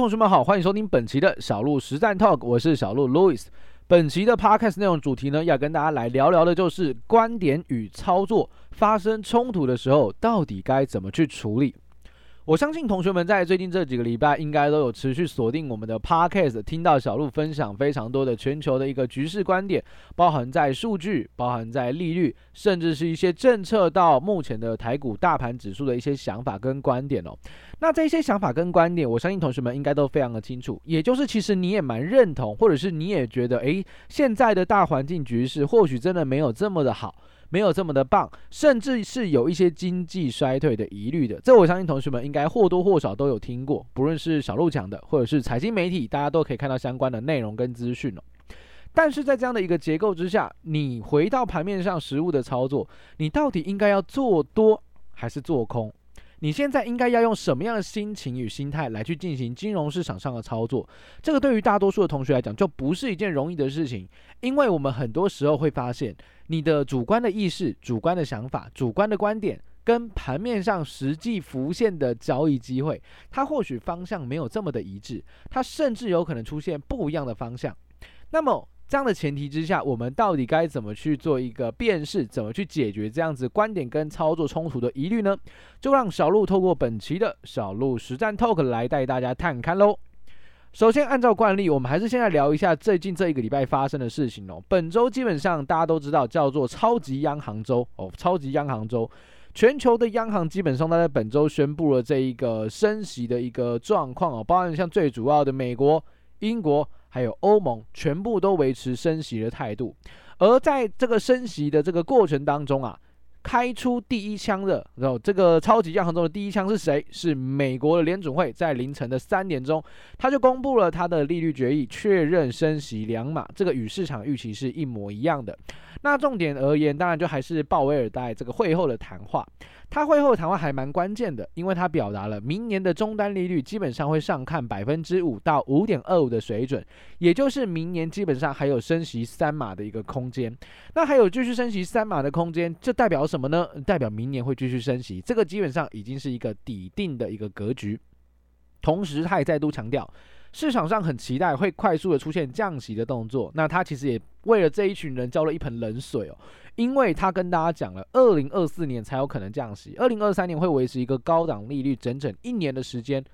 同学们好，欢迎收听本期的小鹿实战 Talk，我是小鹿 Louis。本期的 Podcast 内容主题呢，要跟大家来聊聊的就是观点与操作发生冲突的时候，到底该怎么去处理。我相信同学们在最近这几个礼拜，应该都有持续锁定我们的 Podcast，听到小鹿分享非常多的全球的一个局势观点，包含在数据，包含在利率，甚至是一些政策到目前的台股大盘指数的一些想法跟观点哦。那这些想法跟观点，我相信同学们应该都非常的清楚，也就是其实你也蛮认同，或者是你也觉得，诶，现在的大环境局势或许真的没有这么的好。没有这么的棒，甚至是有一些经济衰退的疑虑的。这我相信同学们应该或多或少都有听过，不论是小鹿讲的，或者是财经媒体，大家都可以看到相关的内容跟资讯哦。但是在这样的一个结构之下，你回到盘面上实物的操作，你到底应该要做多还是做空？你现在应该要用什么样的心情与心态来去进行金融市场上的操作？这个对于大多数的同学来讲，就不是一件容易的事情，因为我们很多时候会发现，你的主观的意识、主观的想法、主观的观点，跟盘面上实际浮现的交易机会，它或许方向没有这么的一致，它甚至有可能出现不一样的方向。那么，这样的前提之下，我们到底该怎么去做一个辨识？怎么去解决这样子观点跟操作冲突的疑虑呢？就让小鹿透过本期的小鹿实战 Talk 来带大家探看喽。首先，按照惯例，我们还是先来聊一下最近这一个礼拜发生的事情哦。本周基本上大家都知道叫做超级央行周哦，超级央行周，全球的央行基本上都在本周宣布了这一个升息的一个状况哦，包含像最主要的美国、英国。还有欧盟全部都维持升息的态度，而在这个升息的这个过程当中啊，开出第一枪的，然后这个超级央行中的第一枪是谁？是美国的联准会，在凌晨的三点钟，他就公布了他的利率决议，确认升息两码，这个与市场预期是一模一样的。那重点而言，当然就还是鲍威尔在这个会后的谈话。他会后谈话还蛮关键的，因为他表达了明年的终端利率基本上会上看百分之五到五点二五的水准，也就是明年基本上还有升息三码的一个空间。那还有继续升息三码的空间，这代表什么呢？代表明年会继续升息，这个基本上已经是一个底定的一个格局。同时，他也再度强调。市场上很期待会快速的出现降息的动作，那他其实也为了这一群人浇了一盆冷水哦，因为他跟大家讲了，二零二四年才有可能降息，二零二三年会维持一个高档利率整整一年的时间。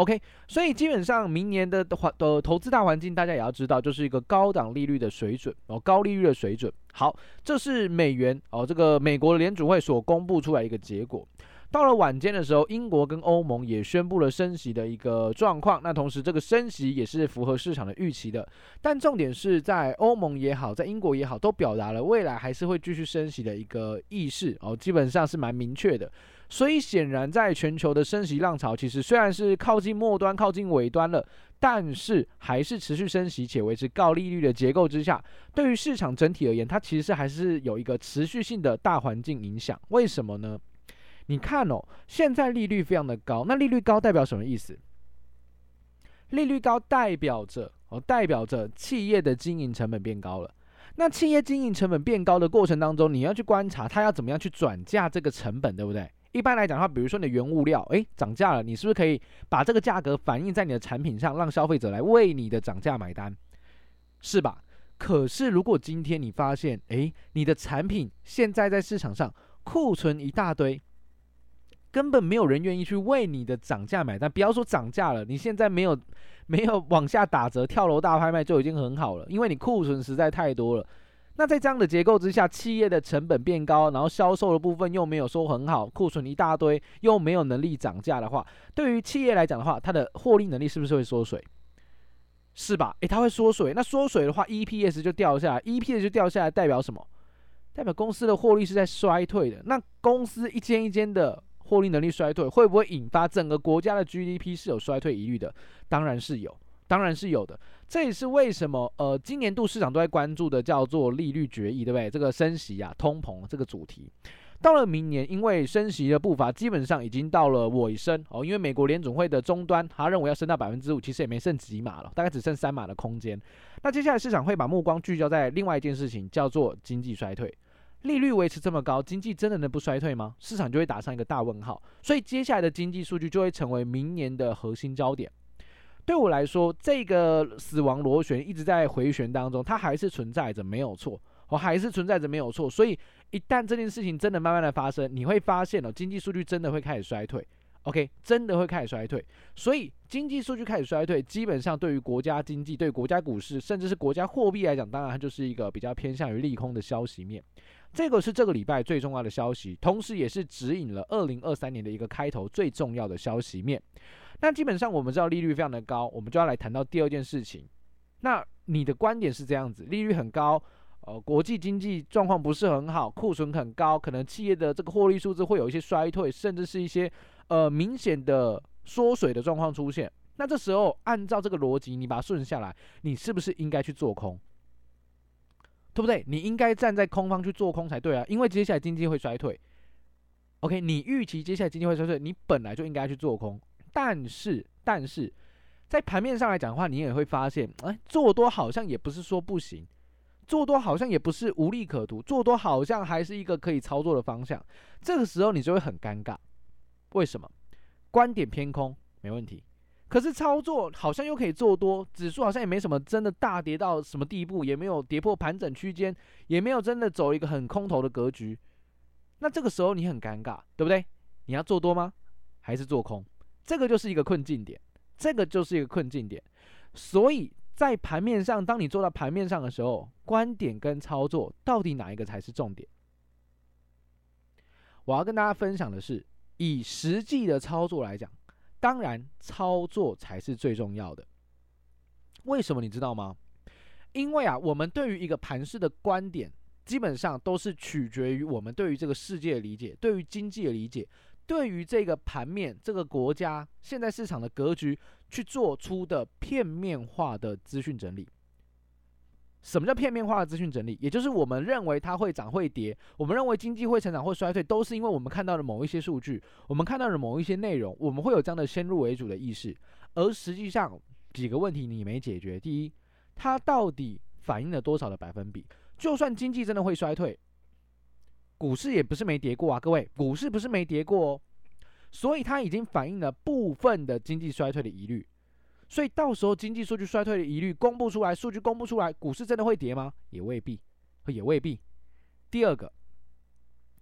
OK，所以基本上明年的环的投资大环境，大家也要知道，就是一个高档利率的水准哦，高利率的水准。好，这是美元哦，这个美国联储会所公布出来一个结果。到了晚间的时候，英国跟欧盟也宣布了升息的一个状况。那同时，这个升息也是符合市场的预期的。但重点是在欧盟也好，在英国也好，都表达了未来还是会继续升息的一个意识哦，基本上是蛮明确的。所以显然，在全球的升息浪潮，其实虽然是靠近末端、靠近尾端了，但是还是持续升息且维持高利率的结构之下，对于市场整体而言，它其实还是有一个持续性的大环境影响。为什么呢？你看哦，现在利率非常的高，那利率高代表什么意思？利率高代表着哦，代表着企业的经营成本变高了。那企业经营成本变高的过程当中，你要去观察它要怎么样去转嫁这个成本，对不对？一般来讲的话，比如说你的原物料，诶，涨价了，你是不是可以把这个价格反映在你的产品上，让消费者来为你的涨价买单，是吧？可是如果今天你发现，诶，你的产品现在在市场上库存一大堆。根本没有人愿意去为你的涨价买单，不要说涨价了，你现在没有没有往下打折、跳楼大拍卖就已经很好了，因为你库存实在太多了。那在这样的结构之下，企业的成本变高，然后销售的部分又没有说很好，库存一大堆，又没有能力涨价的话，对于企业来讲的话，它的获利能力是不是会缩水？是吧？诶，它会缩水。那缩水的话，EPS 就掉下来，EPS 就掉下来，代表什么？代表公司的获利是在衰退的。那公司一间一间的。获利能力衰退会不会引发整个国家的 GDP 是有衰退疑虑的？当然是有，当然是有的。这也是为什么呃，今年度市场都在关注的叫做利率决议，对不对？这个升息啊，通膨这个主题，到了明年，因为升息的步伐基本上已经到了尾声哦，因为美国联总会的终端，他认为要升到百分之五，其实也没剩几码了，大概只剩三码的空间。那接下来市场会把目光聚焦在另外一件事情，叫做经济衰退。利率维持这么高，经济真的能不衰退吗？市场就会打上一个大问号。所以接下来的经济数据就会成为明年的核心焦点。对我来说，这个死亡螺旋一直在回旋当中，它还是存在着，没有错，我还是存在着，没有错。所以一旦这件事情真的慢慢的发生，你会发现哦，经济数据真的会开始衰退。OK，真的会开始衰退，所以经济数据开始衰退，基本上对于国家经济、对国家股市，甚至是国家货币来讲，当然它就是一个比较偏向于利空的消息面。这个是这个礼拜最重要的消息，同时也是指引了二零二三年的一个开头最重要的消息面。那基本上我们知道利率非常的高，我们就要来谈到第二件事情。那你的观点是这样子，利率很高，呃，国际经济状况不是很好，库存很高，可能企业的这个获利数字会有一些衰退，甚至是一些。呃，明显的缩水的状况出现，那这时候按照这个逻辑，你把它顺下来，你是不是应该去做空？对不对？你应该站在空方去做空才对啊，因为接下来经济会衰退。OK，你预期接下来经济会衰退，你本来就应该去做空。但是，但是在盘面上来讲的话，你也会发现，哎，做多好像也不是说不行，做多好像也不是无利可图，做多好像还是一个可以操作的方向。这个时候你就会很尴尬。为什么？观点偏空没问题，可是操作好像又可以做多，指数好像也没什么真的大跌到什么地步，也没有跌破盘整区间，也没有真的走一个很空头的格局。那这个时候你很尴尬，对不对？你要做多吗？还是做空？这个就是一个困境点，这个就是一个困境点。所以在盘面上，当你做到盘面上的时候，观点跟操作到底哪一个才是重点？我要跟大家分享的是。以实际的操作来讲，当然操作才是最重要的。为什么你知道吗？因为啊，我们对于一个盘式的观点，基本上都是取决于我们对于这个世界的理解，对于经济的理解，对于这个盘面、这个国家现在市场的格局去做出的片面化的资讯整理。什么叫片面化的资讯整理？也就是我们认为它会涨会跌，我们认为经济会成长会衰退，都是因为我们看到了某一些数据，我们看到了某一些内容，我们会有这样的先入为主的意识。而实际上几个问题你没解决：第一，它到底反映了多少的百分比？就算经济真的会衰退，股市也不是没跌过啊，各位，股市不是没跌过哦，所以它已经反映了部分的经济衰退的疑虑。所以到时候经济数据衰退的疑虑公布出来，数据公布出来，股市真的会跌吗？也未必，也未必。第二个，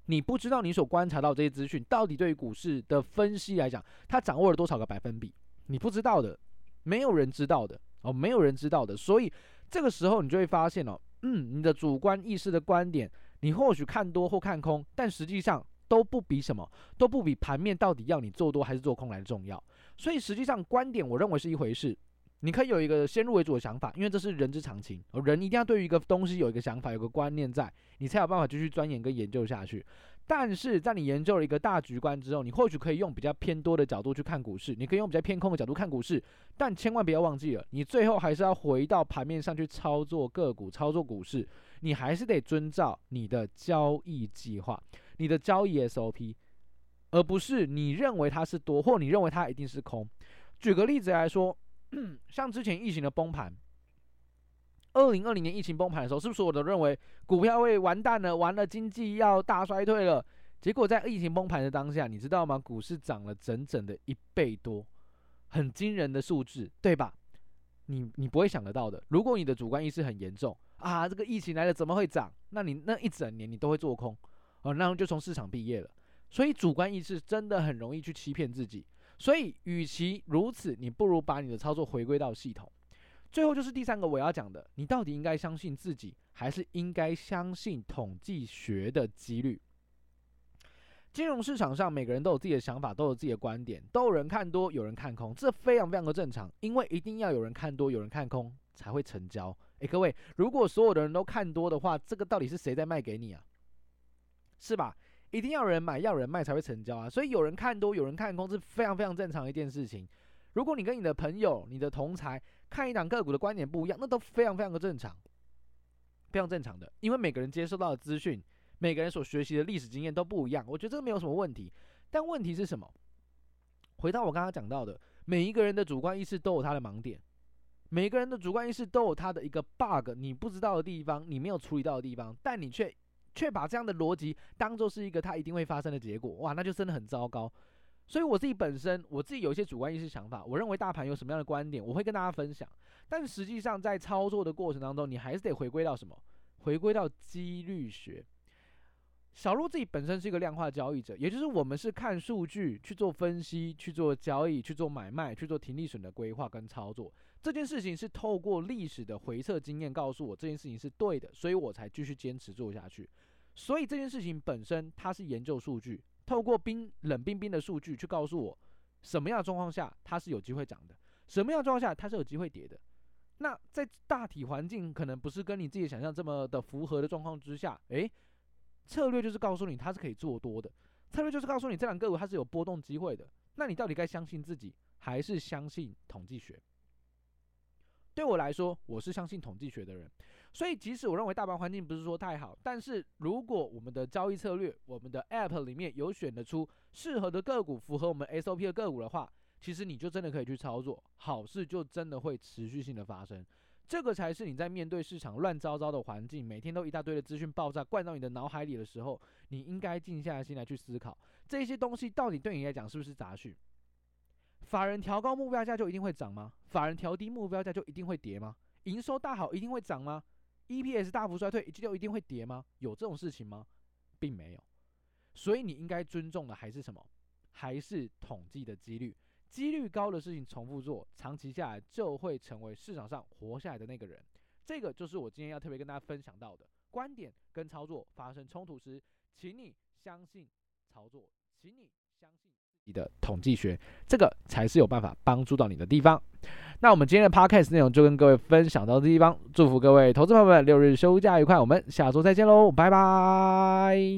你不知道你所观察到这些资讯到底对于股市的分析来讲，它掌握了多少个百分比？你不知道的，没有人知道的哦，没有人知道的。所以这个时候你就会发现哦，嗯，你的主观意识的观点，你或许看多或看空，但实际上。都不比什么，都不比盘面到底要你做多还是做空来的重要。所以实际上观点，我认为是一回事。你可以有一个先入为主的想法，因为这是人之常情。人一定要对于一个东西有一个想法，有个观念在，你才有办法继续钻研跟研究下去。但是在你研究了一个大局观之后，你或许可以用比较偏多的角度去看股市，你可以用比较偏空的角度看股市，但千万不要忘记了，你最后还是要回到盘面上去操作个股、操作股市，你还是得遵照你的交易计划、你的交易 SOP，而不是你认为它是多，或你认为它一定是空。举个例子来说，像之前疫情的崩盘。二零二零年疫情崩盘的时候，是不是我都认为股票会完蛋了？完了，经济要大衰退了。结果在疫情崩盘的当下，你知道吗？股市涨了整整的一倍多，很惊人的数字，对吧？你你不会想得到的。如果你的主观意识很严重啊，这个疫情来了怎么会涨？那你那一整年你都会做空哦，然后就从市场毕业了。所以主观意识真的很容易去欺骗自己。所以与其如此，你不如把你的操作回归到系统。最后就是第三个我要讲的，你到底应该相信自己，还是应该相信统计学的几率？金融市场上每个人都有自己的想法，都有自己的观点，都有人看多，有人看空，这非常非常的正常，因为一定要有人看多，有人看空才会成交。诶，各位，如果所有的人都看多的话，这个到底是谁在卖给你啊？是吧？一定要有人买，要有人卖才会成交啊！所以有人看多，有人看空是非常非常正常的一件事情。如果你跟你的朋友、你的同侪看一档个股的观点不一样，那都非常非常的正常，非常正常的。因为每个人接受到的资讯，每个人所学习的历史经验都不一样，我觉得这个没有什么问题。但问题是什么？回到我刚刚讲到的，每一个人的主观意识都有他的盲点，每个人的主观意识都有他的一个 bug，你不知道的地方，你没有处理到的地方，但你却却把这样的逻辑当做是一个它一定会发生的结果，哇，那就真的很糟糕。所以我自己本身，我自己有一些主观意识想法，我认为大盘有什么样的观点，我会跟大家分享。但实际上在操作的过程当中，你还是得回归到什么？回归到几率学。小路自己本身是一个量化交易者，也就是我们是看数据去做分析、去做交易、去做买卖、去做停利损的规划跟操作。这件事情是透过历史的回测经验告诉我这件事情是对的，所以我才继续坚持做下去。所以这件事情本身它是研究数据。透过冰冷冰冰的数据去告诉我，什么样的状况下它是有机会涨的，什么样的状况下它是有机会跌的。那在大体环境可能不是跟你自己想象这么的符合的状况之下，诶，策略就是告诉你它是可以做多的，策略就是告诉你这两个股它是有波动机会的。那你到底该相信自己，还是相信统计学？对我来说，我是相信统计学的人。所以，即使我认为大盘环境不是说太好，但是如果我们的交易策略，我们的 App 里面有选得出适合的个股，符合我们 SOP 的个股的话，其实你就真的可以去操作，好事就真的会持续性的发生。这个才是你在面对市场乱糟糟的环境，每天都一大堆的资讯爆炸灌到你的脑海里的时候，你应该静下心来去思考，这些东西到底对你来讲是不是杂讯？法人调高目标价就一定会涨吗？法人调低目标价就一定会跌吗？营收大好一定会涨吗？EPS 大幅衰退，就一定会跌吗？有这种事情吗？并没有。所以你应该尊重的还是什么？还是统计的几率。几率高的事情重复做，长期下来就会成为市场上活下来的那个人。这个就是我今天要特别跟大家分享到的观点跟操作发生冲突时，请你相信操作，请你相信。你的统计学，这个才是有办法帮助到你的地方。那我们今天的 podcast 内容就跟各位分享到这地方，祝福各位投资朋友们六日休假愉快，我们下周再见喽，拜拜。